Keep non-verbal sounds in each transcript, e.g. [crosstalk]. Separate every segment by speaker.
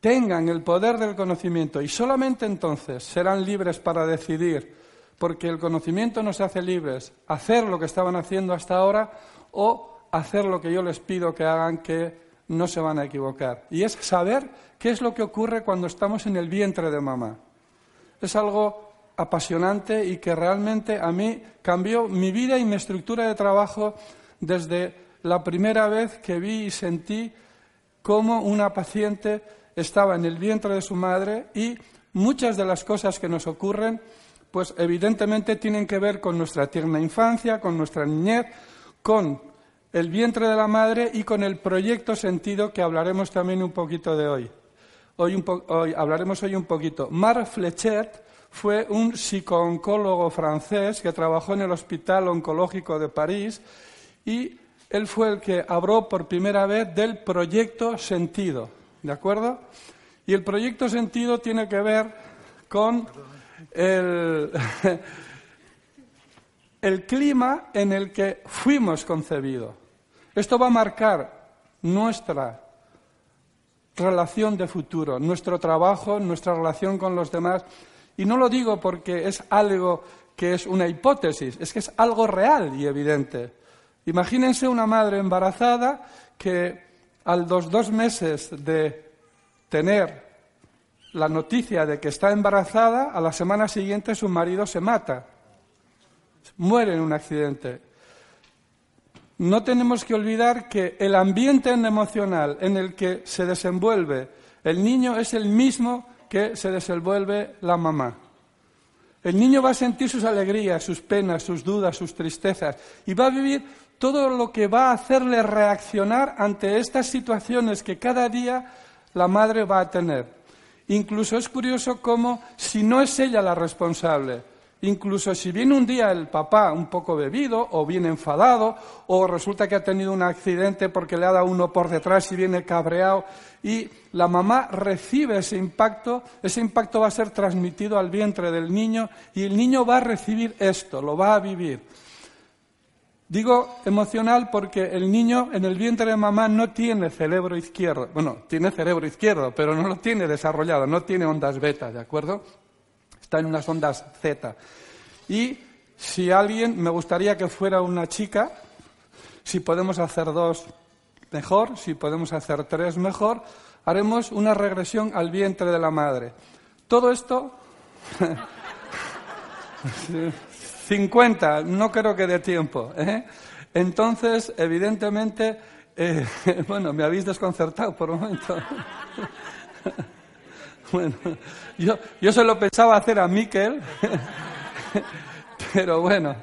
Speaker 1: Tengan el poder del conocimiento y solamente entonces serán libres para decidir, porque el conocimiento nos hace libres, hacer lo que estaban haciendo hasta ahora o hacer lo que yo les pido que hagan que no se van a equivocar. Y es saber qué es lo que ocurre cuando estamos en el vientre de mamá. Es algo apasionante y que realmente a mí cambió mi vida y mi estructura de trabajo desde la primera vez que vi y sentí cómo una paciente estaba en el vientre de su madre y muchas de las cosas que nos ocurren, pues evidentemente tienen que ver con nuestra tierna infancia, con nuestra niñez, con el vientre de la madre y con el proyecto sentido que hablaremos también un poquito de hoy. Hoy, hoy hablaremos hoy un poquito. Marc Flechet fue un psicooncólogo francés que trabajó en el Hospital Oncológico de París y él fue el que habló por primera vez del proyecto sentido. ¿De acuerdo? Y el proyecto sentido tiene que ver con el, [laughs] clima en el que fuimos concebidos. Esto va a marcar nuestra relación de futuro, nuestro trabajo, nuestra relación con los demás. Y no lo digo porque es algo que es una hipótesis, es que es algo real y evidente. Imagínense una madre embarazada que a los dos meses de tener la noticia de que está embarazada, a la semana siguiente su marido se mata, muere en un accidente. No tenemos que olvidar que el ambiente emocional en el que se desenvuelve el niño es el mismo que se desenvuelve la mamá. El niño va a sentir sus alegrías, sus penas, sus dudas, sus tristezas y va a vivir todo lo que va a hacerle reaccionar ante estas situaciones que cada día la madre va a tener. Incluso es curioso cómo, si no es ella la responsable, incluso si viene un día el papá un poco bebido o viene enfadado o resulta que ha tenido un accidente porque le ha dado uno por detrás y viene cabreado y la mamá recibe ese impacto, ese impacto va a ser transmitido al vientre del niño y el niño va a recibir esto, lo va a vivir. Digo emocional porque el niño en el vientre de mamá no tiene cerebro izquierdo. Bueno, tiene cerebro izquierdo, pero no lo tiene desarrollado, no tiene ondas beta, ¿de acuerdo? Está en unas ondas Z. Y si alguien, me gustaría que fuera una chica, si podemos hacer dos, mejor, si podemos hacer tres, mejor, haremos una regresión al vientre de la madre. Todo esto [laughs] 50, no creo que dé tiempo. ¿eh? Entonces, evidentemente, eh, [laughs] bueno, me habéis desconcertado por un momento. [laughs] bueno, yo, yo se lo pensaba hacer a Miquel, [laughs] pero bueno.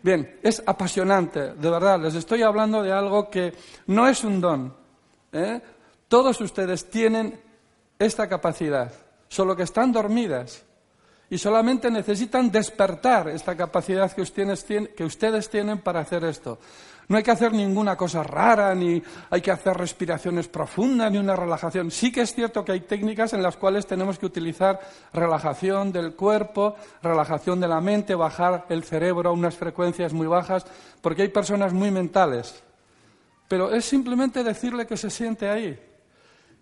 Speaker 1: Bien, es apasionante, de verdad. Les estoy hablando de algo que no es un don. ¿eh? Todos ustedes tienen esta capacidad, solo que están dormidas y solamente necesitan despertar esta capacidad que ustedes, tienen para hacer esto. No hay que hacer ninguna cosa rara, ni hay que hacer respiraciones profundas, ni una relajación. Sí que es cierto que hay técnicas en las cuales tenemos que utilizar relajación del cuerpo, relajación de la mente, bajar el cerebro a unas frecuencias muy bajas, porque hay personas muy mentales. Pero es simplemente decirle que se siente ahí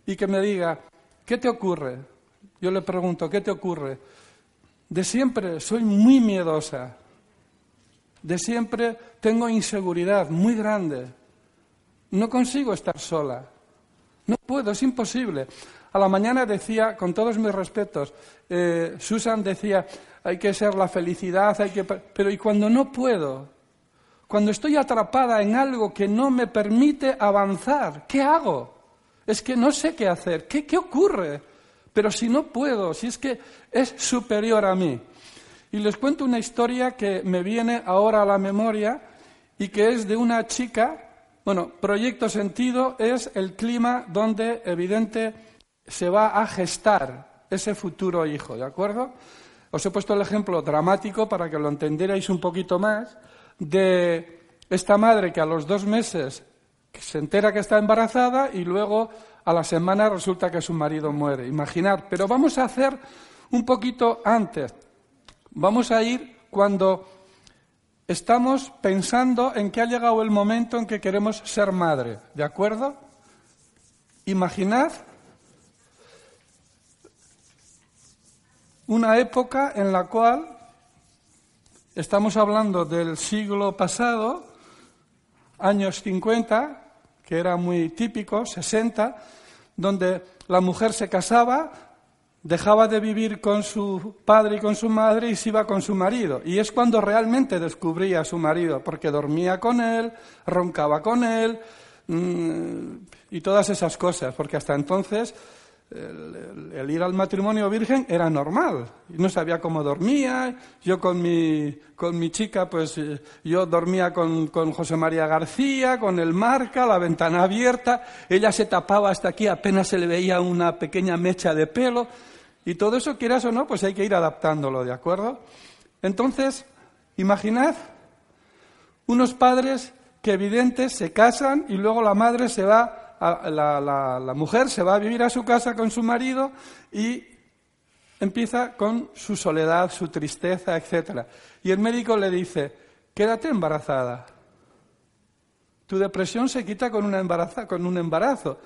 Speaker 1: y que me diga, ¿qué te ocurre? Yo le pregunto, ¿qué te ocurre? De siempre soy muy miedosa. De siempre tengo inseguridad muy grande. No consigo estar sola. No puedo, es imposible. A la mañana decía, con todos mis respetos, eh, Susan decía, hay que ser la felicidad, hay que... Pero ¿y cuando no puedo? Cuando estoy atrapada en algo que no me permite avanzar, ¿qué hago? Es que no sé qué hacer. ¿Qué, qué ocurre? Pero si no puedo, si es que es superior a mí. Y les cuento una historia que me viene ahora a la memoria y que es de una chica, bueno, Proyecto Sentido es el clima donde evidente se va a gestar ese futuro hijo, ¿de acuerdo? Os he puesto el ejemplo dramático para que lo entendierais un poquito más de esta madre que a los dos meses se entera que está embarazada y luego a la semana resulta que su marido muere. Imaginar, pero vamos a hacer un poquito antes. Vamos a ir cuando estamos pensando en que ha llegado el momento en que queremos ser madre, ¿de acuerdo? Imaginad una época en la cual estamos hablando del siglo pasado, años 50, que era muy típico, 60, donde la mujer se casaba, dejaba de vivir con su padre y con su madre y se iba con su marido. Y es cuando realmente descubría a su marido, porque dormía con él, roncaba con él mm, y todas esas cosas, porque hasta entonces el, ir al matrimonio virgen era normal. No sabía cómo dormía. Yo con mi, con mi chica, pues eh, yo dormía con, con, José María García, con el marca, la ventana abierta. Ella se tapaba hasta aquí, apenas se le veía una pequeña mecha de pelo. Y todo eso, quieras o no, pues hay que ir adaptándolo, ¿de acuerdo? Entonces, imaginad unos padres que evidentes se casan y luego la madre se va la, mujer se va a vivir a su casa con su marido y empieza con su soledad, su tristeza, etc. Y el médico le dice, quédate embarazada. Tu depresión se quita con, una con un embarazo.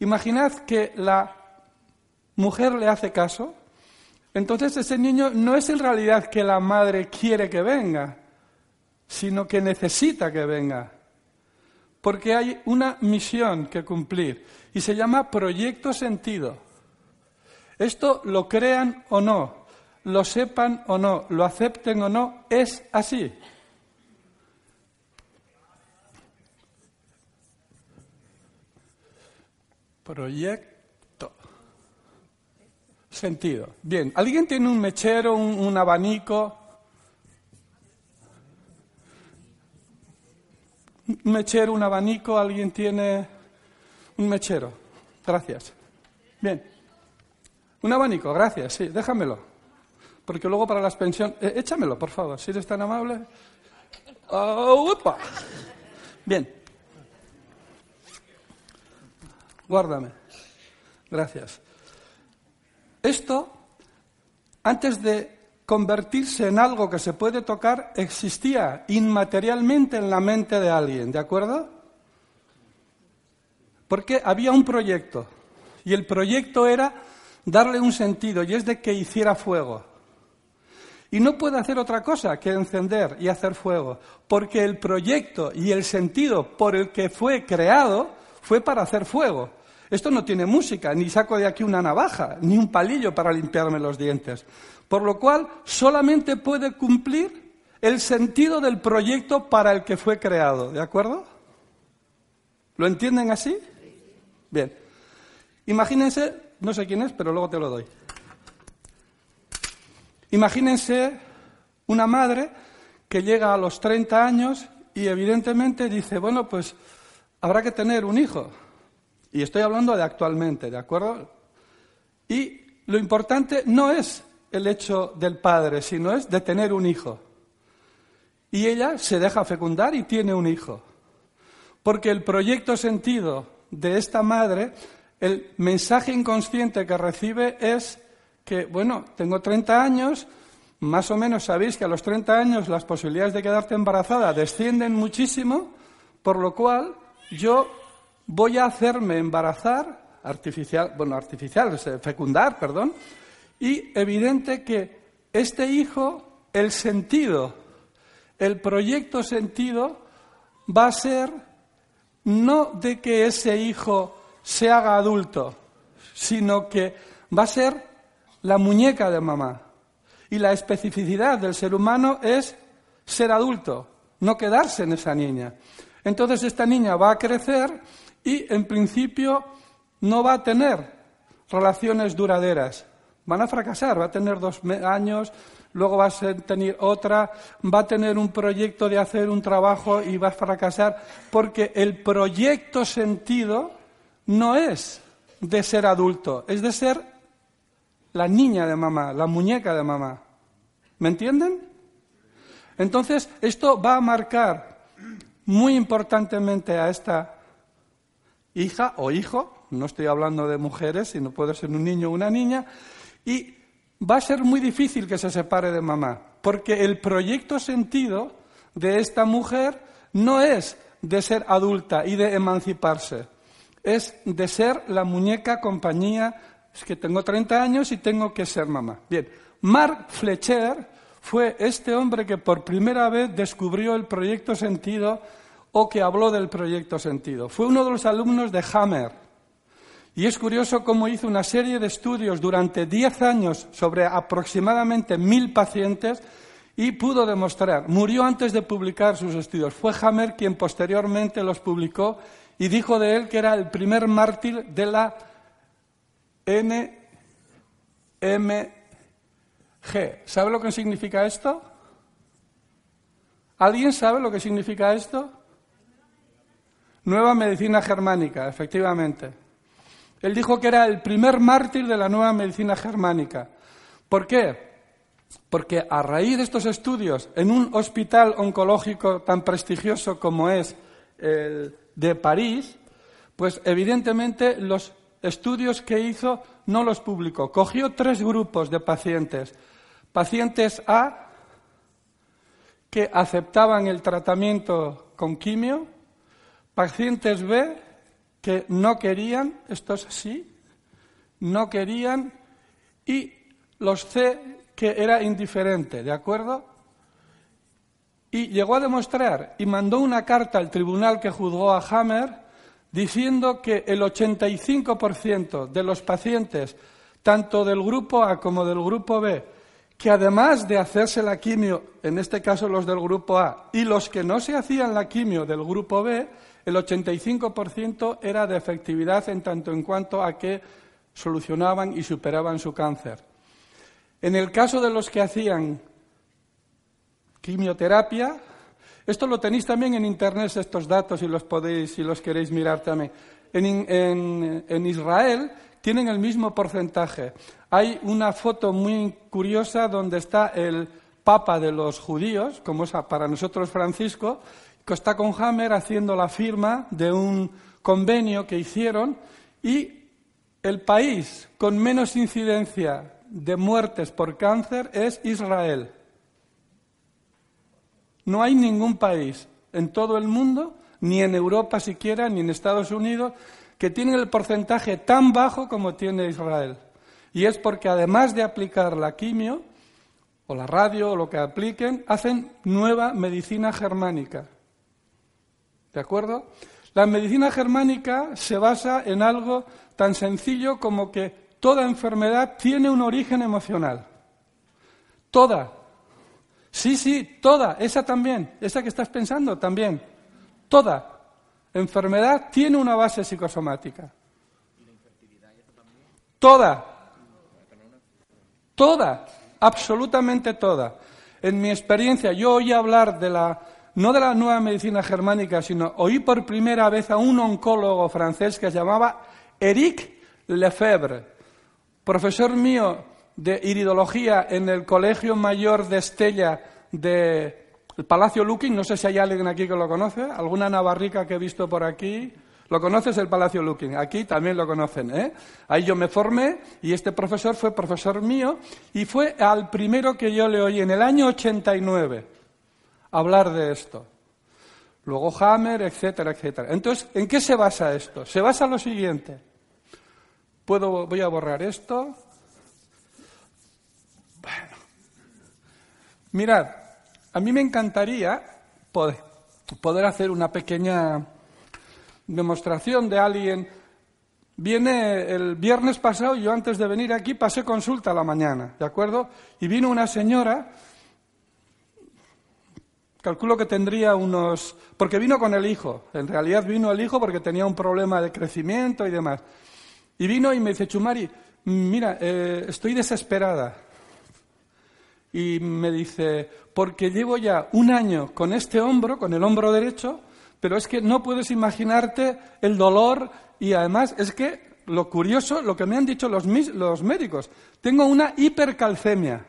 Speaker 1: Imaginad que la mujer le hace caso, entonces ese niño no es en realidad que la madre quiere que venga, sino que necesita que venga porque hay una misión que cumplir y se llama proyecto sentido. Esto lo crean o no, lo sepan o no, lo acepten o no, es así. Proyecto. Sentido. Bien, ¿alguien tiene un mechero, un, abanico? Un mechero, un abanico, ¿alguien tiene un mechero? Gracias. Bien. Un abanico, gracias, sí, déjamelo. Porque luego para las pensiones... Eh, échamelo, por favor, si eres tan amable. Oh, Bien. Guárdame. Gracias. Esto, antes de convertirse en algo que se puede tocar existía inmaterialmente en la mente de alguien, ¿de acuerdo? Porque había un proyecto y el proyecto era darle un sentido y es de que hiciera fuego. Y no puede hacer otra cosa que encender y hacer fuego, porque el proyecto y el sentido por el que fue creado fue para hacer fuego. Esto no tiene música, ni saco de aquí una navaja, ni un palillo para limpiarme los dientes por lo cual solamente puede cumplir el sentido del proyecto para el que fue creado, ¿de acuerdo? ¿Lo entienden así? Bien. Imagínense, no sé quién es, pero luego te lo doy. Imagínense una madre que llega a los 30 años y evidentemente dice, bueno, pues habrá que tener un hijo. Y estoy hablando de actualmente, ¿de acuerdo? Y lo importante no es el hecho del padre, sino es de tener un hijo. Y ella se deja fecundar y tiene un hijo. Porque el proyecto sentido de esta madre, el mensaje inconsciente que recibe es que, bueno, tengo 30 años, más o menos sabéis que a los 30 años las posibilidades de quedarte embarazada descienden muchísimo, por lo cual yo voy a hacerme embarazar artificial, bueno, artificial, fecundar, perdón, y evidente que este hijo, el sentido, el proyecto sentido, va a ser no de que ese hijo se haga adulto, sino que va a ser la muñeca de mamá. Y la especificidad del ser humano es ser adulto, no quedarse en esa niña. Entonces esta niña va a crecer y en principio no va a tener relaciones duraderas, Van a fracasar, va a tener dos años, luego va a tener otra, va a tener un proyecto de hacer un trabajo y va a fracasar, porque el proyecto sentido no es de ser adulto, es de ser la niña de mamá, la muñeca de mamá. ¿Me entienden? Entonces, esto va a marcar muy importantemente a esta hija o hijo, no estoy hablando de mujeres, sino puede ser un niño o una niña, y va a ser muy difícil que se separe de mamá, porque el proyecto sentido de esta mujer no es de ser adulta y de emanciparse, es de ser la muñeca compañía, es que tengo 30 años y tengo que ser mamá. Bien, Mark Fletcher fue este hombre que por primera vez descubrió el proyecto sentido o que habló del proyecto sentido. Fue uno de los alumnos de Hammer. Y es curioso cómo hizo una serie de estudios durante 10 años sobre aproximadamente mil pacientes y pudo demostrar, murió antes de publicar sus estudios. Fue Hammer quien posteriormente los publicó y dijo de él que era el primer mártir de la NMG. ¿Sabe lo que significa esto? ¿Alguien sabe lo que significa esto? Nueva medicina germánica, efectivamente. Él dijo que era el primer mártir de la nueva medicina germánica. ¿Por qué? Porque a raíz de estos estudios, en un hospital oncológico tan prestigioso como es el de París, pues evidentemente los estudios que hizo no los publicó. Cogió tres grupos de pacientes. Pacientes A, que aceptaban el tratamiento con quimio, pacientes B, que no querían, estos sí, no querían, y los C que era indiferente, ¿de acuerdo? Y llegó a demostrar y mandó una carta al tribunal que juzgó a Hammer diciendo que el 85% de los pacientes, tanto del grupo A como del grupo B, que además de hacerse la quimio, en este caso los del grupo A, y los que no se hacían la quimio del grupo B, el 85% era de efectividad en tanto en cuanto a que solucionaban y superaban su cáncer. En el caso de los que hacían quimioterapia, esto lo tenéis también en internet, estos datos, si los podéis, si los queréis mirar también. En, en Israel tienen el mismo porcentaje. Hay una foto muy curiosa donde está el Papa de los judíos, como es para nosotros Francisco, está con Hammer haciendo la firma de un convenio que hicieron y el país con menos incidencia de muertes por cáncer es Israel. No hay ningún país en todo el mundo, ni en Europa siquiera, ni en Estados Unidos, que tiene el porcentaje tan bajo como tiene Israel. Y es porque además de aplicar la quimio, o la radio, o lo que apliquen, hacen nueva medicina germánica. ¿De acuerdo? La medicina germánica se basa en algo tan sencillo como que toda enfermedad tiene un origen emocional. Toda. Sí, sí, toda. Esa también. Esa que estás pensando también. Toda. Enfermedad tiene una base psicosomática. Toda. Toda. Absolutamente toda. En mi experiencia, yo oí hablar de la no de la nueva medicina germánica, sino oí por primera vez a un oncólogo francés que se llamaba Eric Lefebvre, profesor mío de iridología en el Colegio Mayor de Estella del Palacio Lukin. No sé si hay alguien aquí que lo conoce, alguna navarrica que he visto por aquí. ¿Lo conoces el Palacio Lukin? Aquí también lo conocen, ¿eh? Ahí yo me formé y este profesor fue profesor mío y fue al primero que yo le oí en el año 89 hablar de esto. Luego Hammer, etcétera, etcétera. Entonces, ¿en qué se basa esto? Se basa en lo siguiente. Puedo, voy a borrar esto. Bueno. Mirad, a mí me encantaría poder, poder hacer una pequeña demostración de alguien. Viene el viernes pasado, yo antes de venir aquí pasé consulta a la mañana, ¿de acuerdo? Y vino una señora Calculo que tendría unos... porque vino con el hijo. En realidad vino el hijo porque tenía un problema de crecimiento y demás. Y vino y me dice, Chumari, mira, eh, estoy desesperada. Y me dice, porque llevo ya un año con este hombro, con el hombro derecho, pero es que no puedes imaginarte el dolor y además es que lo curioso, lo que me han dicho los, los médicos, tengo una hipercalcemia.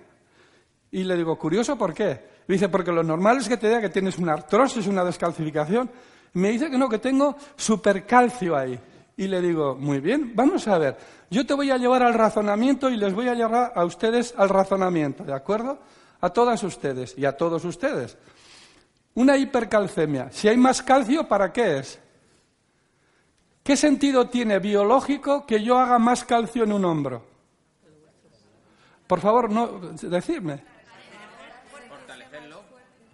Speaker 1: Y le digo, curioso, ¿por qué? Dice, porque lo normal es que te diga que tienes una artrosis, una descalcificación. Me dice que no, que tengo supercalcio ahí. Y le digo, muy bien, vamos a ver, yo te voy a llevar al razonamiento y les voy a llevar a ustedes al razonamiento, ¿de acuerdo? A todas ustedes y a todos ustedes. Una hipercalcemia, si hay más calcio, ¿para qué es? ¿Qué sentido tiene biológico que yo haga más calcio en un hombro? Por favor, no, decidme.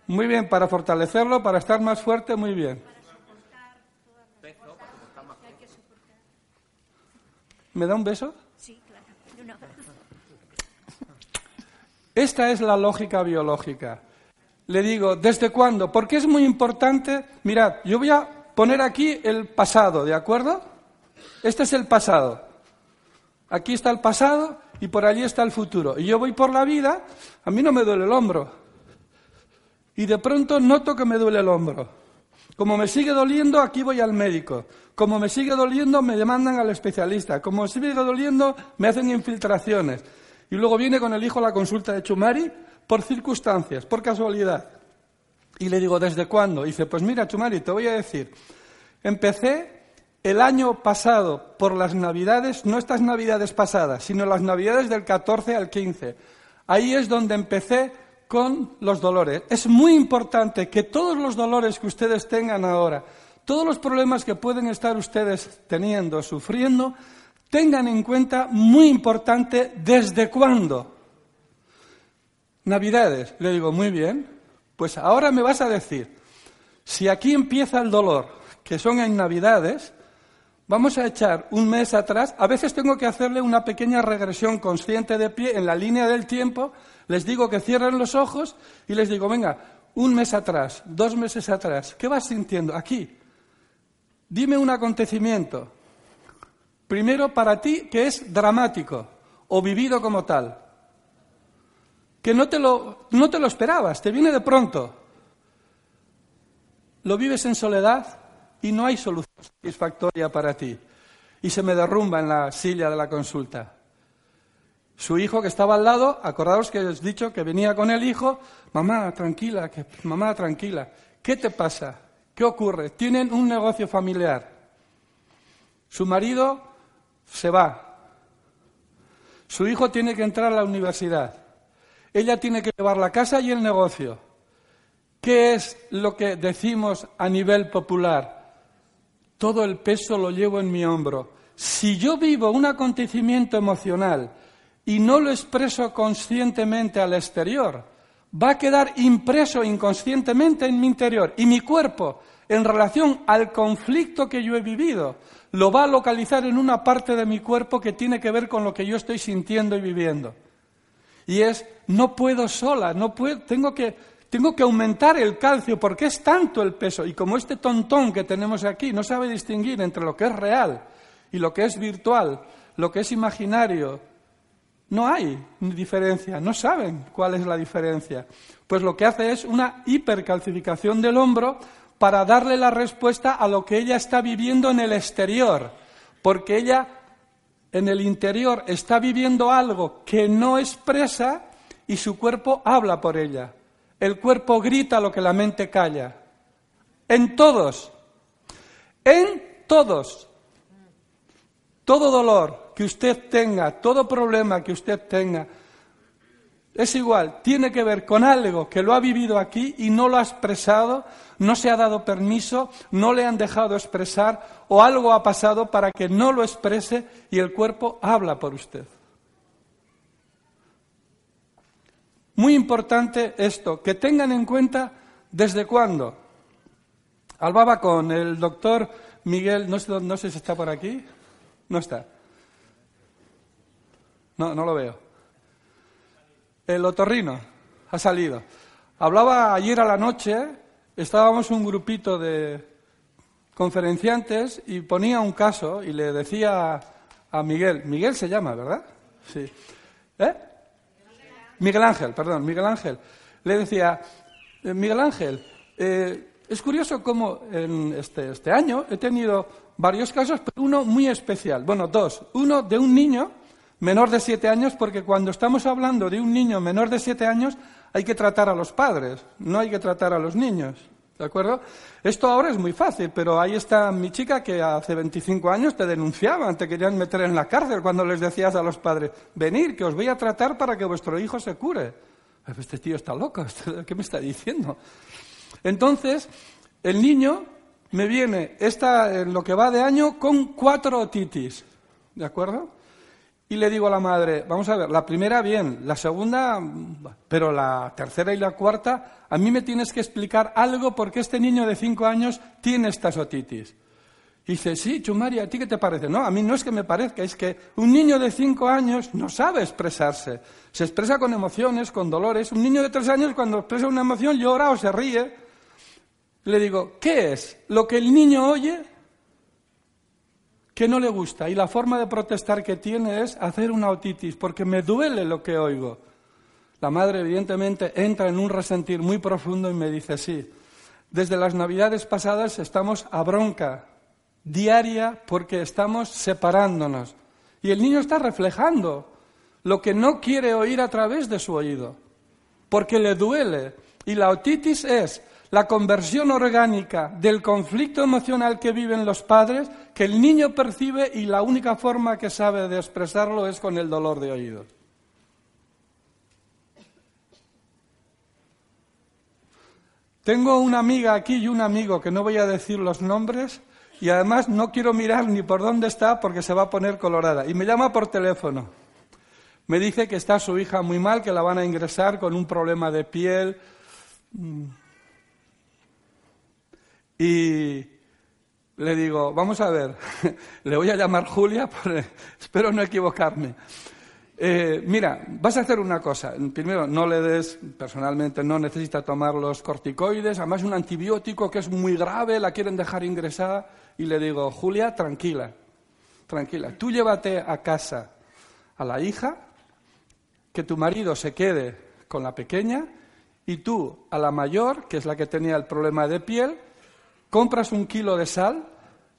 Speaker 1: Muy bien, para fortalecerlo, para estar más fuerte, muy bien. ¿Me da un beso? Sí, claro. [laughs] Esta es la lógica biológica. Le digo, ¿desde cuándo? Porque es muy importante. Mirad, yo voy a poner aquí el pasado, ¿de acuerdo? Este es el pasado. Aquí está el pasado y por allí está el futuro. Y yo voy por la vida, a mí no me duele el hombro. Y de pronto noto que me duele el hombro. Como me sigue doliendo, aquí voy al médico. Como me sigue doliendo, me demandan al especialista. Como me sigue doliendo, me hacen infiltraciones. Y luego viene con el hijo a la consulta de Chumari por circunstancias, por casualidad. Y le digo, ¿desde cuándo? Y dice, pues mira, Chumari, te voy a decir. Empecé el año pasado por las navidades, no estas navidades pasadas, sino las navidades del 14 al 15. Ahí es donde empecé con los dolores. Es muy importante que todos los dolores que ustedes tengan ahora, todos los problemas que pueden estar ustedes teniendo, sufriendo, tengan en cuenta, muy importante, desde cuándo. Navidades, le digo, muy bien, pues ahora me vas a decir, si aquí empieza el dolor, que son en Navidades, vamos a echar un mes atrás, a veces tengo que hacerle una pequeña regresión consciente de pie en la línea del tiempo, les digo que cierren los ojos y les digo, venga, un mes atrás, dos meses atrás, ¿qué vas sintiendo? Aquí, Dime un acontecimiento, primero para ti que es dramático o vivido como tal, que no te lo, no te lo esperabas, te viene de pronto. Lo vives en soledad y no hay solución satisfactoria para ti. Y se me derrumba en la silla de la consulta. Su hijo que estaba al lado, acordaos que os he dicho que venía con el hijo, mamá, tranquila, que, mamá, tranquila, ¿qué te pasa? ¿Qué ocurre? Tienen un negocio familiar. Su marido se va. Su hijo tiene que entrar a la universidad. Ella tiene que llevar la casa y el negocio. ¿Qué es lo que decimos a nivel popular? Todo el peso lo llevo en mi hombro. Si yo vivo un acontecimiento emocional y no lo expreso conscientemente al exterior, va a quedar impreso inconscientemente en mi interior y mi cuerpo en relación al conflicto que yo he vivido, lo va a localizar en una parte de mi cuerpo que tiene que ver con lo que yo estoy sintiendo y viviendo. Y es, no puedo sola, no puedo, tengo que, tengo que aumentar el calcio porque es tanto el peso. Y como este tontón que tenemos aquí no sabe distinguir entre lo que es real y lo que es virtual, lo que es imaginario, no hay diferencia, no saben cuál es la diferencia. Pues lo que hace es una hipercalcificación del hombro para darle la respuesta a lo que ella está viviendo en el exterior, porque ella en el interior está viviendo algo que no expresa y su cuerpo habla por ella. El cuerpo grita lo que la mente calla. En todos, en todos. Todo dolor que usted tenga, todo problema que usted tenga, es igual, tiene que ver con algo que lo ha vivido aquí y no lo ha expresado, no se ha dado permiso, no le han dejado expresar o algo ha pasado para que no lo exprese y el cuerpo habla por usted. Muy importante esto, que tengan en cuenta desde cuándo. Albaba con el doctor Miguel, no sé, no sé si está por aquí, no está. No, no lo veo. El otorrino ha salido. Hablaba ayer a la noche, estábamos un grupito de conferenciantes y ponía un caso y le decía a Miguel, Miguel se llama, ¿verdad? Sí. ¿Eh? Miguel Ángel, perdón, Miguel Ángel. Le decía, eh, Miguel Ángel, eh, es curioso cómo en este, este año he tenido varios casos, pero uno muy especial. Bueno, dos. Uno de un niño menor de siete años, porque cuando estamos hablando de un niño menor de siete años, hay que tratar a los padres, no hay que tratar a los niños. ¿De acuerdo? Esto ahora es muy fácil, pero ahí está mi chica que hace 25 años te denunciaban, te querían meter en la cárcel cuando les decías a los padres, venir, que os voy a tratar para que vuestro hijo se cure. Este tío está loco, [laughs] ¿qué me está diciendo? Entonces, el niño me viene esta, en lo que va de año con cuatro otitis, ¿de acuerdo? Y le digo a la madre, vamos a ver, la primera bien, la segunda, pero la tercera y la cuarta, a mí me tienes que explicar algo porque este niño de cinco años tiene estas otitis. Y dice, sí, Chumari, ¿a ti qué te parece? No, a mí no es que me parezca, es que un niño de cinco años no sabe expresarse. Se expresa con emociones, con dolores. Un niño de tres años cuando expresa una emoción llora o se ríe. Le digo, ¿qué es? ¿Lo que el niño oye que no le gusta y la forma de protestar que tiene es hacer una otitis porque me duele lo que oigo. La madre evidentemente entra en un resentir muy profundo y me dice, sí, desde las navidades pasadas estamos a bronca diaria porque estamos separándonos. Y el niño está reflejando lo que no quiere oír a través de su oído, porque le duele. Y la otitis es la conversión orgánica del conflicto emocional que viven los padres, que el niño percibe y la única forma que sabe de expresarlo es con el dolor de oído. Tengo una amiga aquí y un amigo que no voy a decir los nombres y además no quiero mirar ni por dónde está porque se va a poner colorada. Y me llama por teléfono. Me dice que está su hija muy mal, que la van a ingresar con un problema de piel. Y le digo, vamos a ver, [laughs] le voy a llamar Julia, [laughs] espero no equivocarme. Eh, mira, vas a hacer una cosa. Primero, no le des, personalmente no necesita tomar los corticoides, además un antibiótico que es muy grave, la quieren dejar ingresada. Y le digo, Julia, tranquila, tranquila, tú llévate a casa a la hija, que tu marido se quede con la pequeña y tú a la mayor, que es la que tenía el problema de piel, compras un kilo de sal,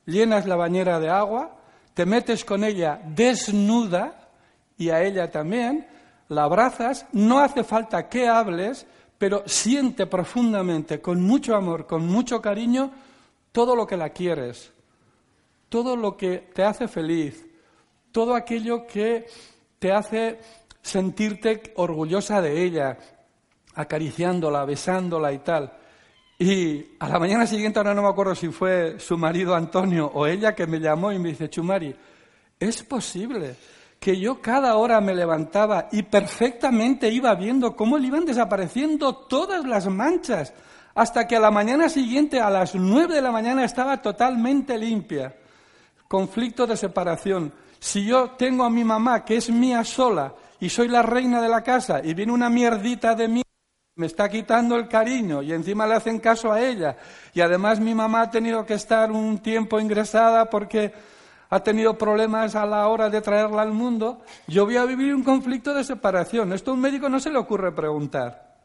Speaker 1: llenas la bañera de agua, te metes con ella desnuda y a ella también, la abrazas, no hace falta que hables, pero siente profundamente, con mucho amor, con mucho cariño, todo lo que la quieres, todo lo que te hace feliz, todo aquello que te hace sentirte orgullosa de ella, acariciándola, besándola y tal. Y a la mañana siguiente, ahora no me acuerdo si fue su marido Antonio o ella que me llamó y me dice, Chumari, es posible que yo cada hora me levantaba y perfectamente iba viendo cómo le iban desapareciendo todas las manchas, hasta que a la mañana siguiente, a las nueve de la mañana, estaba totalmente limpia. Conflicto de separación. Si yo tengo a mi mamá, que es mía sola, y soy la reina de la casa, y viene una mierdita de mí, me está quitando el cariño y encima le hacen caso a ella. Y además mi mamá ha tenido que estar un tiempo ingresada porque ha tenido problemas a la hora de traerla al mundo. Yo voy a vivir un conflicto de separación. Esto a un médico no se le ocurre preguntar.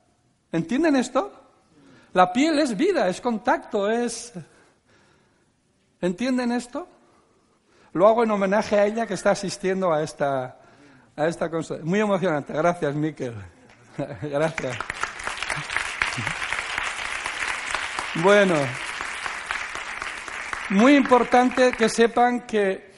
Speaker 1: ¿Entienden esto? La piel es vida, es contacto, es... ¿Entienden esto? Lo hago en homenaje a ella que está asistiendo a esta, a esta. Muy emocionante. Gracias, Miquel. [laughs] Gracias. Bueno, muy importante que sepan que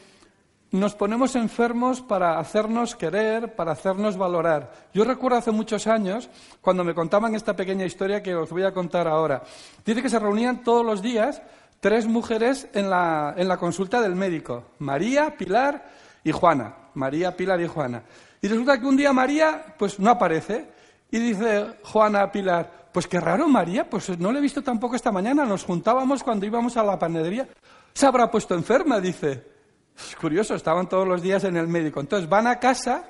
Speaker 1: nos ponemos enfermos para hacernos querer, para hacernos valorar. Yo recuerdo hace muchos años, cuando me contaban esta pequeña historia que os voy a contar ahora. Dice que se reunían todos los días tres mujeres en la, en la consulta del médico. María, Pilar y Juana. María, Pilar y Juana. Y resulta que un día María, pues no aparece. Y dice Juana Pilar, pues qué raro, María, pues no le he visto tampoco esta mañana. Nos juntábamos cuando íbamos a la panadería. Se habrá puesto enferma, dice. Es curioso, estaban todos los días en el médico. Entonces van a casa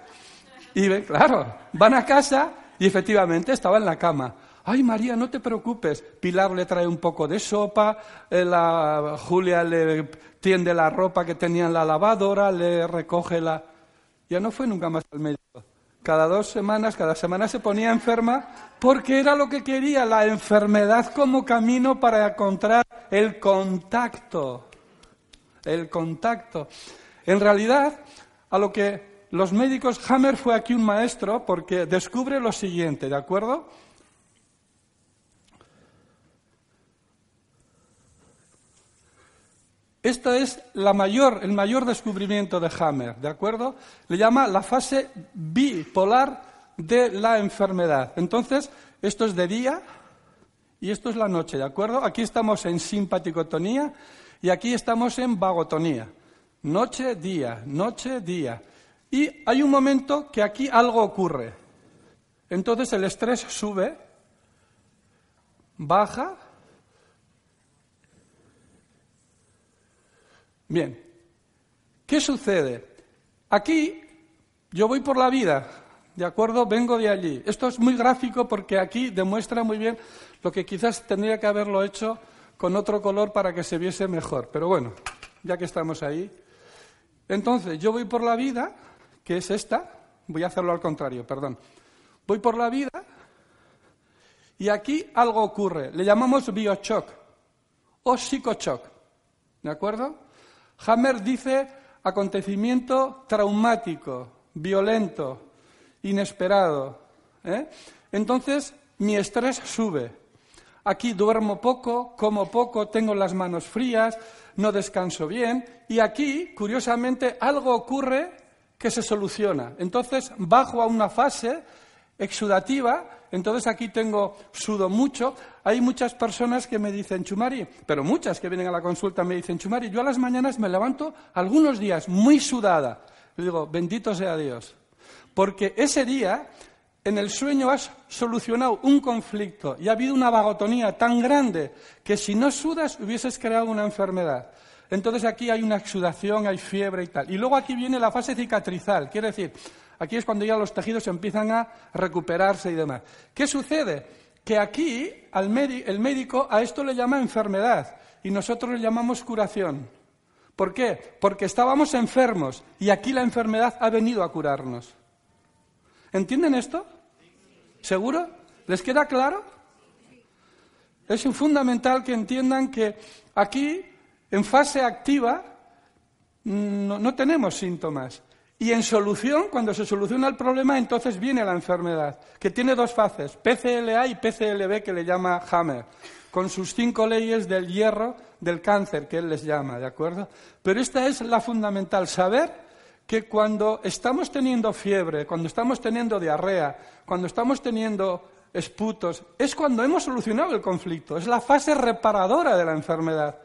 Speaker 1: y ven, claro, van a casa y efectivamente estaba en la cama. Ay, María, no te preocupes. Pilar le trae un poco de sopa, eh, la Julia le tiende la ropa que tenía en la lavadora, le recoge la. Ya no fue nunca más al médico cada dos semanas, cada semana se ponía enferma porque era lo que quería, la enfermedad como camino para encontrar el contacto. El contacto. En realidad, a lo que los médicos, Hammer fue aquí un maestro porque descubre lo siguiente, ¿de acuerdo? Esto es el mayor descubrimiento de Hammer, ¿de acuerdo? Le llama la fase bipolar de la enfermedad. Entonces, esto es de día y esto es la noche, ¿de acuerdo? Aquí estamos en simpaticotonía y aquí estamos en vagotonía. Noche, día, noche, día. Y hay un momento que aquí algo ocurre. Entonces el estrés sube, baja. Bien, ¿qué sucede? Aquí yo voy por la vida, ¿de acuerdo? Vengo de allí. Esto es muy gráfico porque aquí demuestra muy bien lo que quizás tendría que haberlo hecho con otro color para que se viese mejor. Pero bueno, ya que estamos ahí. Entonces, yo voy por la vida, que es esta, voy a hacerlo al contrario, perdón. Voy por la vida y aquí algo ocurre. Le llamamos biochoc o psicochoc. ¿De acuerdo? Hammer dice acontecimiento traumático, violento, inesperado. ¿eh? Entonces, mi estrés sube. Aquí duermo poco, como poco, tengo las manos frías, no descanso bien. Y aquí, curiosamente, algo ocurre que se soluciona. Entonces, bajo a una fase exudativa, entonces aquí tengo sudo mucho. Hay muchas personas que me dicen, Chumari, pero muchas que vienen a la consulta me dicen, Chumari, yo a las mañanas me levanto algunos días muy sudada. Le digo, bendito sea Dios. Porque ese día en el sueño has solucionado un conflicto y ha habido una vagotonía tan grande que si no sudas hubieses creado una enfermedad. Entonces aquí hay una exudación, hay fiebre y tal. Y luego aquí viene la fase cicatrizal, quiere decir, aquí es cuando ya los tejidos empiezan a recuperarse y demás. ¿Qué sucede? Que aquí el médico a esto le llama enfermedad y nosotros le llamamos curación. ¿Por qué? Porque estábamos enfermos y aquí la enfermedad ha venido a curarnos. ¿Entienden esto? ¿Seguro? ¿Les queda claro? Es fundamental que entiendan que aquí, en fase activa, no, tenemos síntomas. Y en solución, cuando se soluciona el problema, entonces viene la enfermedad, que tiene dos fases, PCLA y PCLB, que le llama Hammer, con sus cinco leyes del hierro del cáncer, que él les llama, ¿de acuerdo? Pero esta es la fundamental, saber que cuando estamos teniendo fiebre, cuando estamos teniendo diarrea, cuando estamos teniendo esputos, es cuando hemos solucionado el conflicto, es la fase reparadora de la enfermedad.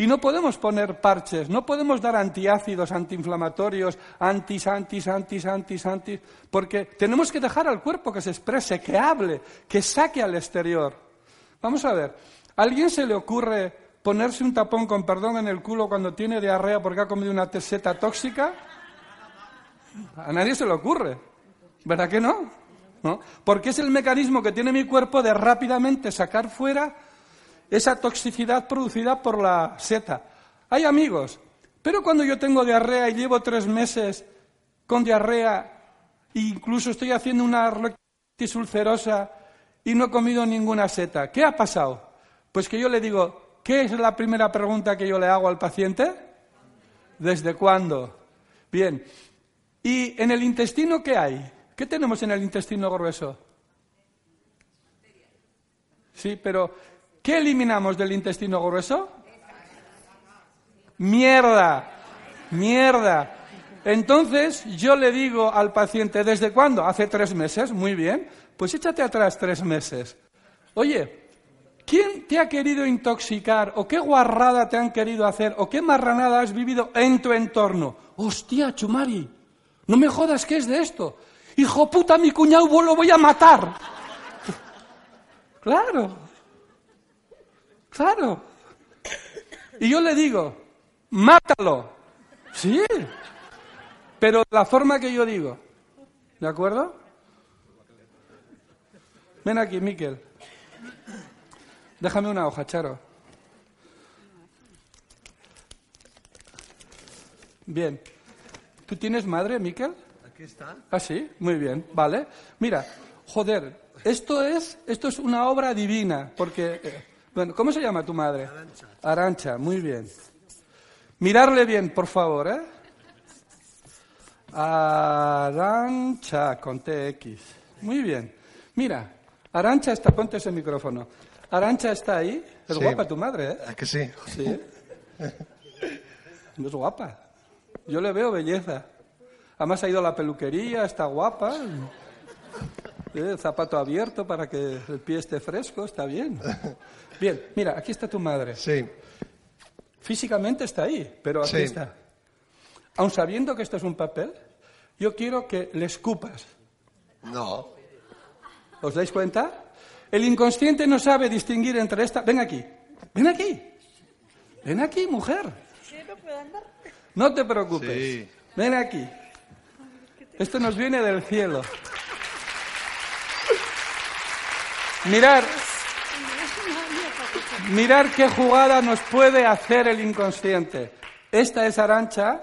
Speaker 1: Y no podemos poner parches, no podemos dar antiácidos, antiinflamatorios, antis, antis, antis, antis, antis, porque tenemos que dejar al cuerpo que se exprese, que hable, que saque al exterior. Vamos a ver, ¿a alguien se le ocurre ponerse un tapón con perdón en el culo cuando tiene diarrea porque ha comido una teseta tóxica? A nadie se le ocurre. ¿Verdad que no? ¿No? Porque es el mecanismo que tiene mi cuerpo de rápidamente sacar fuera esa toxicidad producida por la seta. Hay amigos, pero cuando yo tengo diarrea y llevo tres meses con diarrea e incluso estoy haciendo una rectitis ulcerosa y no he comido ninguna seta, ¿qué ha pasado? Pues que yo le digo, ¿qué es la primera pregunta que yo le hago al paciente? ¿Desde cuándo? Bien, ¿Y en el intestino qué hay? ¿Qué tenemos en el intestino grueso? Sí, pero ¿qué eliminamos del intestino grueso? Mierda, mierda. Entonces yo le digo al paciente, ¿desde cuándo? Hace tres meses, muy bien. Pues échate atrás tres meses. Oye, ¿quién te ha querido intoxicar o qué guarrada te han querido hacer o qué marranada has vivido en tu entorno? Hostia, Chumari, no me jodas que es de esto. Hijo puta, mi cuñado lo voy a matar. [laughs] Claro. Claro. Y yo le digo, mátalo. Sí. Pero la forma que yo digo. ¿De acuerdo? Ven aquí, Miquel. Déjame una hoja, Charo. Bien. ¿Tú tienes madre, Miquel?
Speaker 2: Aquí está.
Speaker 1: Ah, sí, muy bien, vale. Mira, joder, esto es, esto es una obra divina, porque, eh, bueno, ¿cómo se llama tu madre?
Speaker 2: Arancha.
Speaker 1: Arancha, muy bien. Mirarle bien, por favor, ¿eh? Arancha, con TX. Muy bien. Mira, Arancha está, ponte ese micrófono. Arancha está ahí. Es
Speaker 2: Sí.
Speaker 1: guapa tu madre, ¿eh?
Speaker 2: ¿A que sí?
Speaker 1: Sí. es guapa. Yo le veo belleza. Además ha ido a la peluquería, está guapa. Eh, zapato abierto para que el pie esté fresco, está bien. [laughs] Bien, mira, aquí está tu madre.
Speaker 2: Sí.
Speaker 1: Físicamente está ahí, pero aquí
Speaker 2: Sí.
Speaker 1: está. Aun sabiendo que esto es un papel, yo quiero que le escupas.
Speaker 2: No.
Speaker 1: ¿Os dais cuenta? El inconsciente no sabe distinguir entre esta. Ven aquí, ven aquí, ven aquí, mujer. No te preocupes.
Speaker 2: Sí.
Speaker 1: Ven aquí. Esto nos viene del cielo. Mirar, mirar qué jugada nos puede hacer el inconsciente. Esta es Arancha.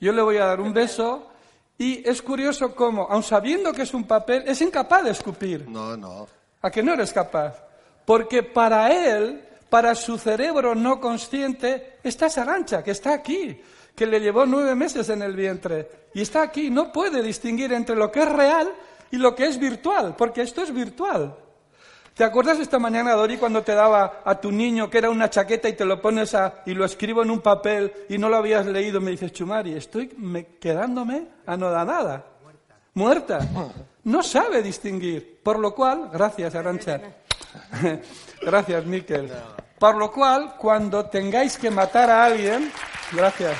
Speaker 1: Yo le voy a dar un beso. Y es curioso cómo, aun sabiendo que es un papel, es incapaz de escupir.
Speaker 2: No, no.
Speaker 1: ¿A que no eres capaz? Porque para él, para su cerebro no consciente, está esa arancha que está aquí, que le llevó nueve meses en el vientre. Y está aquí, no puede distinguir entre lo que es real y lo que es virtual, porque esto es virtual. ¿Te acuerdas esta mañana, Dori, cuando te daba a tu niño que era una chaqueta y te lo pones a, y lo escribo en un papel y no lo habías leído? Me dices, Chumari, estoy me- quedándome a no da nada. Muerta. No sabe distinguir. Por lo cual, gracias, Arancha. [laughs] gracias, Miquel. Por lo cual, cuando tengáis que matar a alguien, gracias.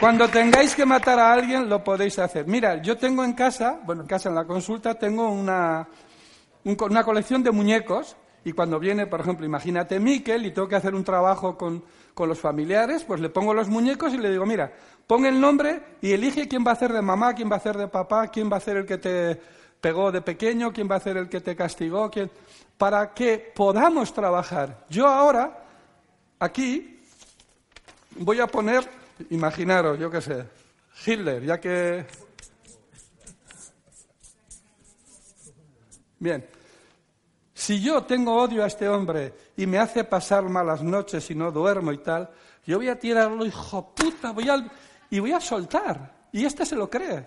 Speaker 1: Cuando tengáis que matar a alguien, lo podéis hacer. Mira, yo tengo en casa, bueno, en casa, en la consulta, tengo una, una colección de muñecos y cuando viene, por ejemplo, imagínate Miquel y tengo que hacer un trabajo con, con los familiares, pues le pongo los muñecos y le digo, mira, pon el nombre y elige quién va a hacer de mamá, quién va a hacer de papá, quién va a ser el que te pegó de pequeño, quién va a ser el que te castigó, quién... para que podamos trabajar. Yo ahora, aquí, voy a poner, imaginaros, yo qué sé, Hitler, ya que Bien. Si yo tengo odio a este hombre y me hace pasar malas noches y no duermo y tal, yo voy a tirarlo, hijo puta, voy a, y voy a soltar. Y este se lo cree.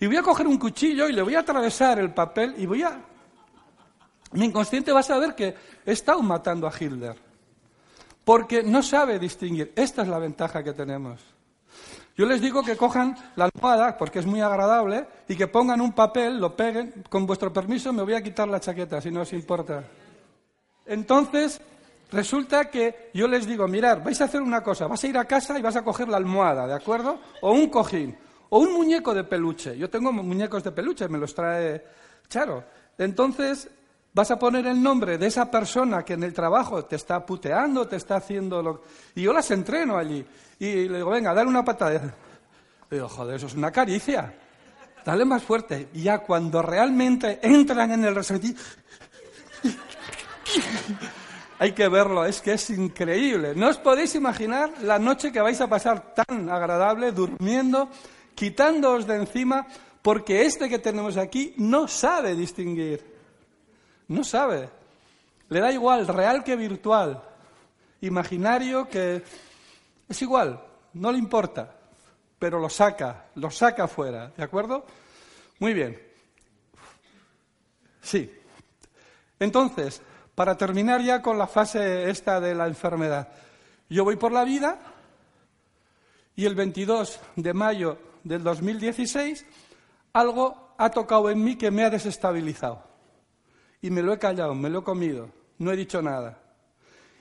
Speaker 1: Y voy a coger un cuchillo y le voy a atravesar el papel y voy a... Mi inconsciente va a saber que he estado matando a Hitler. Porque no sabe distinguir. Esta es la ventaja que tenemos. Yo les digo que cojan la almohada, porque es muy agradable, y que pongan un papel, lo peguen. Con vuestro permiso me voy a quitar la chaqueta, si no os importa. Entonces, resulta que yo les digo, mirad, vais a hacer una cosa, vas a ir a casa y vas a coger la almohada, ¿de acuerdo? O un cojín, o un muñeco de peluche. Yo tengo muñecos de peluche, me los trae Charo. Entonces, vas a poner el nombre de esa persona que en el trabajo te está puteando, te está haciendo lo... Y yo las entreno allí. Y le digo, venga, dale una patada. Le digo, joder, eso es una caricia. Dale más fuerte. Y ya cuando realmente entran en el resorte... [laughs] Hay que verlo, es que es increíble. No os podéis imaginar la noche que vais a pasar tan agradable durmiendo, quitándoos de encima, porque este que tenemos aquí no sabe distinguir. No sabe. Le da igual real que virtual, imaginario que... Es igual, no le importa, pero lo saca, lo saca fuera, ¿de acuerdo? Muy bien. Sí. Entonces, para terminar ya con la fase esta de la enfermedad, yo voy por la vida y el 22 de mayo del 2016 algo ha tocado en mí que me ha desestabilizado. Y me lo he callado, me lo he comido, no he dicho nada.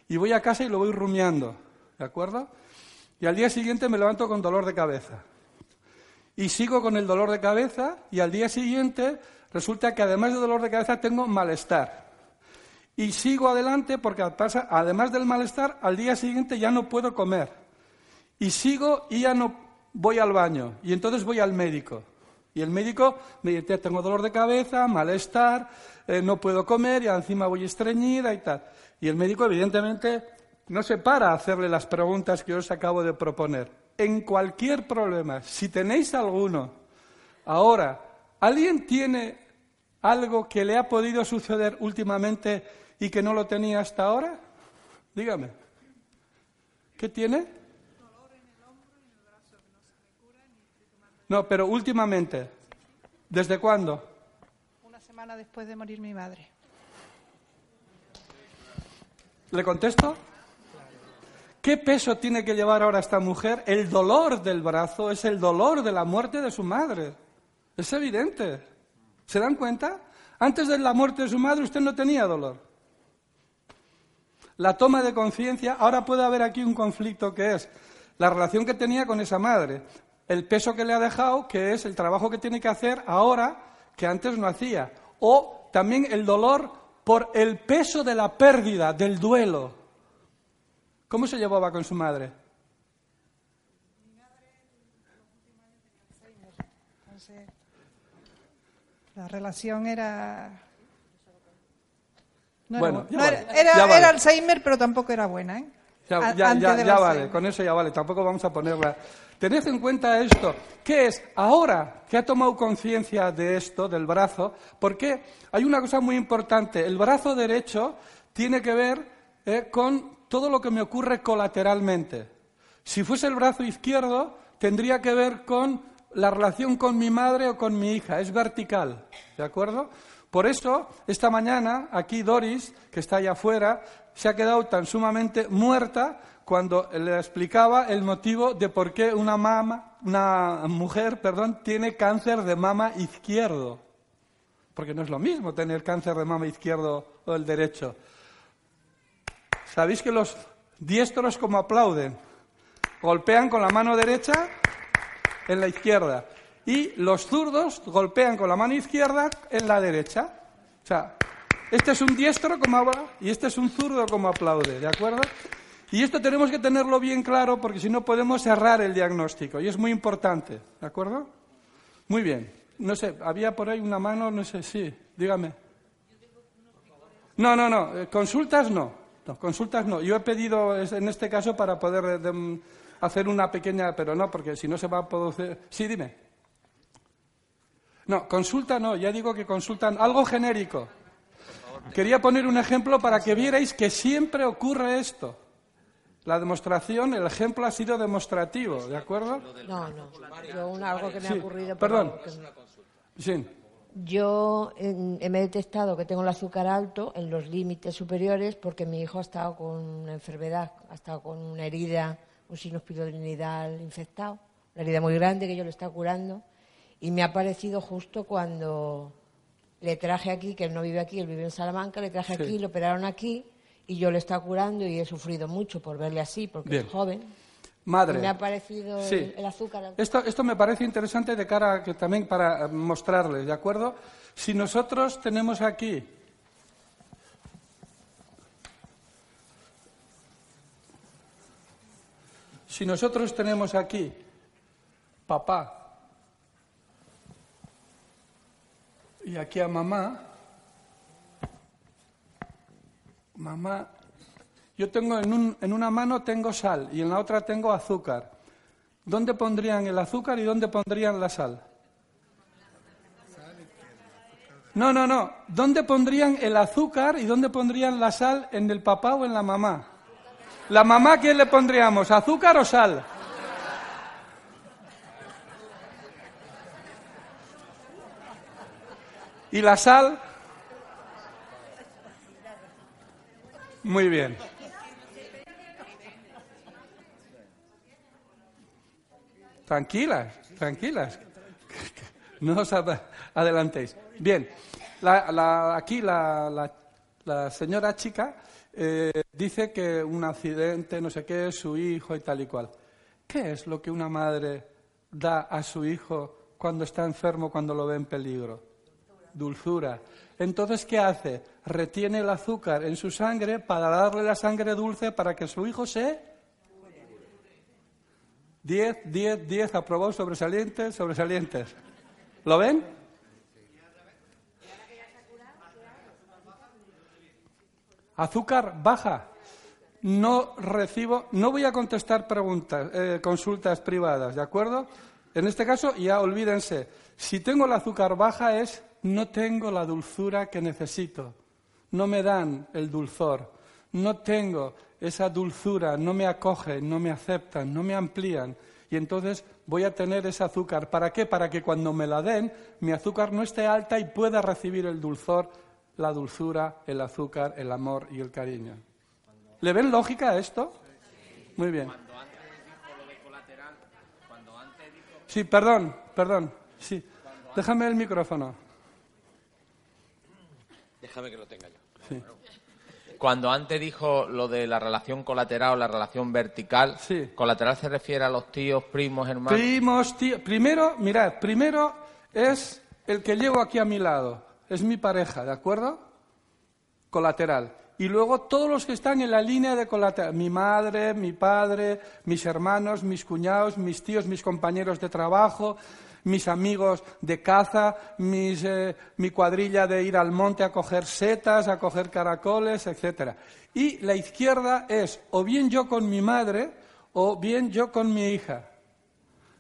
Speaker 1: Y voy a casa y lo voy rumiando, ¿de acuerdo? Y al día siguiente me levanto con dolor de cabeza. Y sigo con el dolor de cabeza y al día siguiente resulta que además de dolor de cabeza tengo malestar. Y sigo adelante porque pasa, además del malestar, al día siguiente ya no puedo comer. Y sigo y ya no voy al baño. Y entonces voy al médico. Y el médico me dice, tengo dolor de cabeza, malestar, eh, no puedo comer y encima voy estreñida y tal. Y el médico evidentemente no se para a hacerle las preguntas que os acabo de proponer. En cualquier problema, si tenéis alguno, ahora, ¿alguien tiene algo que le ha podido suceder últimamente y que no lo tenía hasta ahora? Dígame. ¿Qué tiene? No, pero últimamente. ¿Desde cuándo?
Speaker 3: Después de morir mi madre.
Speaker 1: ¿Le contesto? ¿Qué peso tiene que llevar ahora esta mujer? El dolor del brazo es el dolor de la muerte de su madre. Es evidente. ¿Se dan cuenta? Antes de la muerte de su madre usted no tenía dolor. La toma de conciencia, ahora puede haber aquí un conflicto que es la relación que tenía con esa madre, el peso que le ha dejado, que es el trabajo que tiene que hacer ahora que antes no hacía, o también el dolor por el peso de la pérdida, del duelo. ¿Cómo se llevaba con su madre?
Speaker 3: La relación era.
Speaker 1: bueno,
Speaker 3: era, era, Alzheimer, pero tampoco era buena, ¿eh?
Speaker 1: Ya, ya vale, con eso ya vale, tampoco vamos a ponerla. Tened en cuenta esto, que es ahora que ha tomado conciencia de esto, del brazo, porque hay una cosa muy importante, el brazo derecho tiene que ver eh, con todo lo que me ocurre colateralmente. Si fuese el brazo izquierdo, tendría que ver con la relación con mi madre o con mi hija, es vertical, ¿de acuerdo? Por eso, esta mañana, aquí Doris, que está allá afuera, se ha quedado tan sumamente muerta cuando le explicaba el motivo de por qué una, una mujer perdón, tiene cáncer de mama izquierdo. Porque no es lo mismo tener cáncer de mama izquierdo o el derecho. ¿Sabéis que los diestros como aplauden? Golpean con la mano derecha en la izquierda. Y los zurdos golpean con la mano izquierda en la derecha. O sea, este es un diestro como habla y este es un zurdo como aplaude, ¿de acuerdo? Y esto tenemos que tenerlo bien claro porque si no podemos errar el diagnóstico y es muy importante, ¿de acuerdo? Muy bien. No sé, había por ahí una mano, no sé, sí, dígame. No, no, no, eh, consultas no. No, consultas no. Yo he pedido en este caso para poder eh, hacer una pequeña, pero no, porque si no se va a producir. Sí, dime. No, consulta no, ya digo que consultan algo genérico. Quería poner un ejemplo para que vierais que siempre ocurre esto. La demostración, el ejemplo ha sido demostrativo, ¿de acuerdo?
Speaker 2: No, no. Yo algo que me ha ocurrido.
Speaker 1: Perdón. Sí.
Speaker 2: Yo me he detectado que tengo el azúcar alto en los límites superiores porque mi hijo ha estado con una enfermedad, ha estado con una herida, un signo espirolinidal infectado, una herida muy grande que yo le está curando y me ha parecido justo cuando le traje aquí, que él no vive aquí, él vive en Salamanca, le traje aquí, lo operaron aquí y yo le está curando y he sufrido mucho por verle así porque es joven.
Speaker 1: Madre.
Speaker 2: Me ha parecido el, azúcar.
Speaker 1: Esto, esto me parece interesante de cara que también para mostrarles, ¿de acuerdo? Si nosotros tenemos aquí Si nosotros tenemos aquí papá y aquí a mamá, mamá yo tengo en, en una mano tengo sal y en la otra tengo azúcar. ¿Dónde pondrían el azúcar y dónde pondrían la sal? No, no, no. ¿Dónde pondrían el azúcar y dónde pondrían la sal en el papá o en la mamá? ¿La mamá quién le pondríamos? ¿Azúcar o sal? ¿Y la sal? Muy bien. Tranquilas, tranquilas. No os adelantéis. Bien, aquí la, señora chica eh, dice que un accidente, no sé qué, su hijo y tal y cual. ¿Qué es lo que una madre da a su hijo cuando está enfermo, cuando lo ve en peligro? Dulzura. Entonces, ¿qué hace? Retiene el azúcar en su sangre para darle la sangre dulce para que su hijo se 10, 10, 10, aprobó sobresalientes, sobresalientes. ¿Lo ven? Azúcar baja. No recibo, no voy a contestar preguntas, eh, consultas privadas, ¿de acuerdo? En este caso, ya olvídense, si tengo el azúcar baja es no tengo la dulzura que necesito, no me dan el dulzor, no tengo esa dulzura, no me acogen, no me aceptan, no me amplían. Y entonces voy a tener ese azúcar. ¿Para qué? Para que cuando me la den, mi azúcar no esté alta y pueda recibir el dulzor, la dulzura, el azúcar, el amor y el cariño. ¿Le ven lógica a esto? muy bien. Sí, perdón, perdón. Sí. Déjame el micrófono.
Speaker 4: Déjame que lo tenga yo.
Speaker 1: Sí.
Speaker 4: Cuando antes dijo lo de la relación colateral o la relación vertical,
Speaker 1: Sí.
Speaker 4: colateral se refiere a los tíos, primos, hermanos.
Speaker 1: Primos, tíos. Primero, mirad, primero es el que llevo aquí a mi lado. Es mi pareja, ¿de acuerdo? Colateral. Y luego todos los que están en la línea de colateral. Mi madre, mi padre, mis hermanos, mis cuñados, mis tíos, mis compañeros de trabajo, mis amigos de caza, mis, eh, mi cuadrilla de ir al monte a coger setas, a coger caracoles, etcétera. Y la izquierda es o bien yo con mi madre o bien yo con mi hija.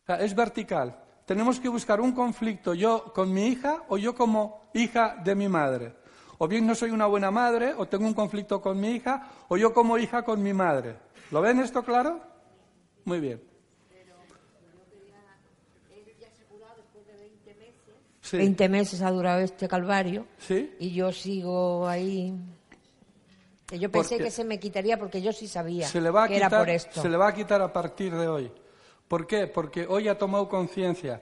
Speaker 1: Es vertical. Tenemos que buscar un conflicto yo con mi hija o yo como hija de mi madre. O bien no soy una buena madre o tengo un conflicto con mi hija o yo como hija con mi madre. ¿Lo ven esto claro? Muy bien. Sí.
Speaker 2: 20 meses ha durado este calvario
Speaker 1: ¿Sí?
Speaker 2: y yo sigo ahí. Que yo pensé
Speaker 1: Porque-
Speaker 2: que se me quitaría porque yo sí sabía
Speaker 1: se le va a
Speaker 2: que
Speaker 1: quitar,
Speaker 2: era por esto.
Speaker 1: Se le va a quitar a partir de hoy. ¿Por qué? Porque hoy ha tomado conciencia.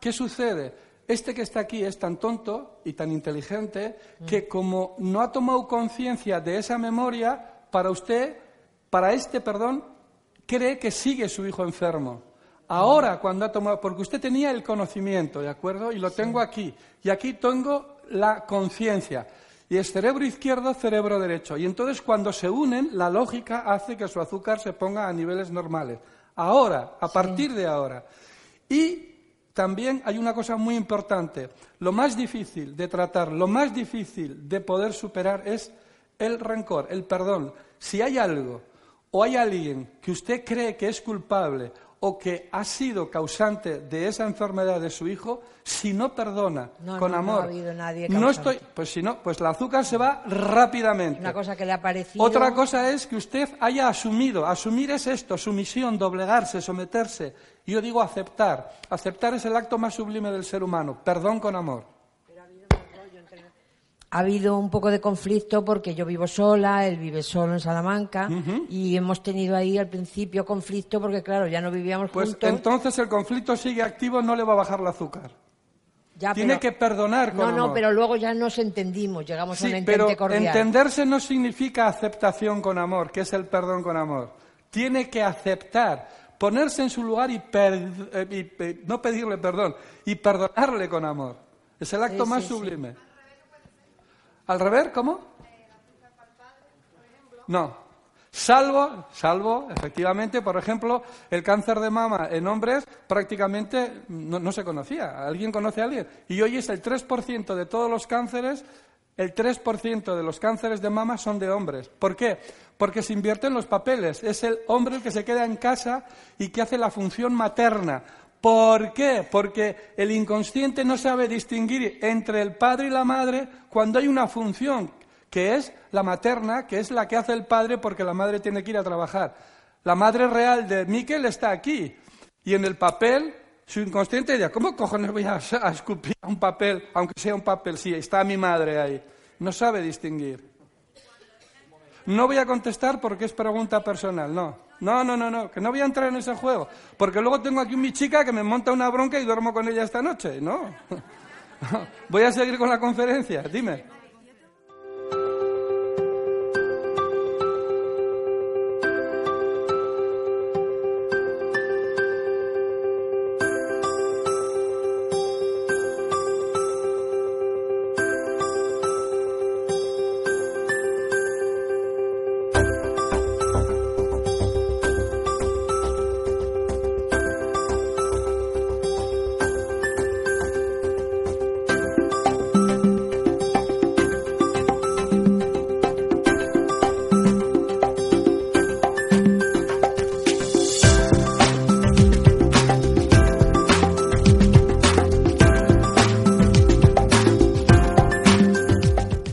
Speaker 1: ¿Qué sucede? Este que está aquí es tan tonto y tan inteligente que como no ha tomado conciencia de esa memoria, para usted, para este, perdón, cree que sigue su hijo enfermo. Ahora, cuando ha tomado, porque usted tenía el conocimiento, ¿de acuerdo? Y lo tengo aquí. Y aquí tengo la conciencia. Y es cerebro izquierdo, cerebro derecho. Y entonces cuando se unen, la lógica hace que su azúcar se ponga a niveles normales. Ahora, a partir de ahora. Y también hay una cosa muy importante. Lo más difícil de tratar, lo más difícil de poder superar es el rencor, el perdón. Si hay algo o hay alguien que usted cree que es culpable o que ha sido causante de esa enfermedad de su hijo, si no perdona
Speaker 2: No,
Speaker 1: con
Speaker 2: no, no
Speaker 1: amor,
Speaker 2: ha habido nadie
Speaker 1: no estoy, pues si no, pues el azúcar se va rápidamente.
Speaker 2: Una cosa que le ha parecido.
Speaker 1: Otra cosa es que usted haya asumido. Asumir es esto, sumisión, doblegarse, someterse. Yo digo aceptar. Aceptar es el acto más sublime del ser humano. Perdón con amor.
Speaker 2: Ha habido un poco de conflicto porque yo vivo sola, él vive solo en Salamanca y hemos tenido ahí al principio conflicto porque claro, ya no vivíamos
Speaker 1: Pues
Speaker 2: juntos.
Speaker 1: entonces el conflicto sigue activo, no le va a bajar el azúcar.
Speaker 2: Ya,
Speaker 1: Tiene
Speaker 2: pero-
Speaker 1: que perdonar con
Speaker 2: No, no, pero luego ya nos entendimos, llegamos a un
Speaker 1: pero
Speaker 2: entente cordial.
Speaker 1: entenderse no significa aceptación con amor, que es el perdón con amor. Tiene que aceptar, ponerse en su lugar y, per- eh, y no pedirle perdón, y perdonarle con amor. Es el acto
Speaker 2: Sí,
Speaker 1: más
Speaker 2: sí.
Speaker 1: sublime. ¿Al revés? ¿Cómo? No. Salvo, salvo, efectivamente, por ejemplo, el cáncer de mama en hombres prácticamente no, se conocía. ¿Alguien conoce a alguien? Y hoy es el 3% de todos los cánceres, el 3% de los cánceres de mama son de hombres. ¿Por qué? Porque se invierten los papeles. Es el hombre el que se queda en casa y que hace la función materna. ¿Por qué? Porque el inconsciente no sabe distinguir entre el padre y la madre cuando hay una función que es la materna, que es la que hace el padre porque la madre tiene que ir a trabajar. La madre real de Miquel está aquí. Y en el papel, su inconsciente dirá, ¿cómo cojones voy a, a escupir un papel, aunque sea un papel? Sí, está mi madre ahí. No sabe distinguir. No voy a contestar porque es pregunta personal, no. No, no, no, no, que no voy a entrar en ese juego. Porque luego tengo aquí mi chica que me monta una bronca y duermo con ella esta noche, ¿no? [laughs] Voy a seguir con la conferencia, dime.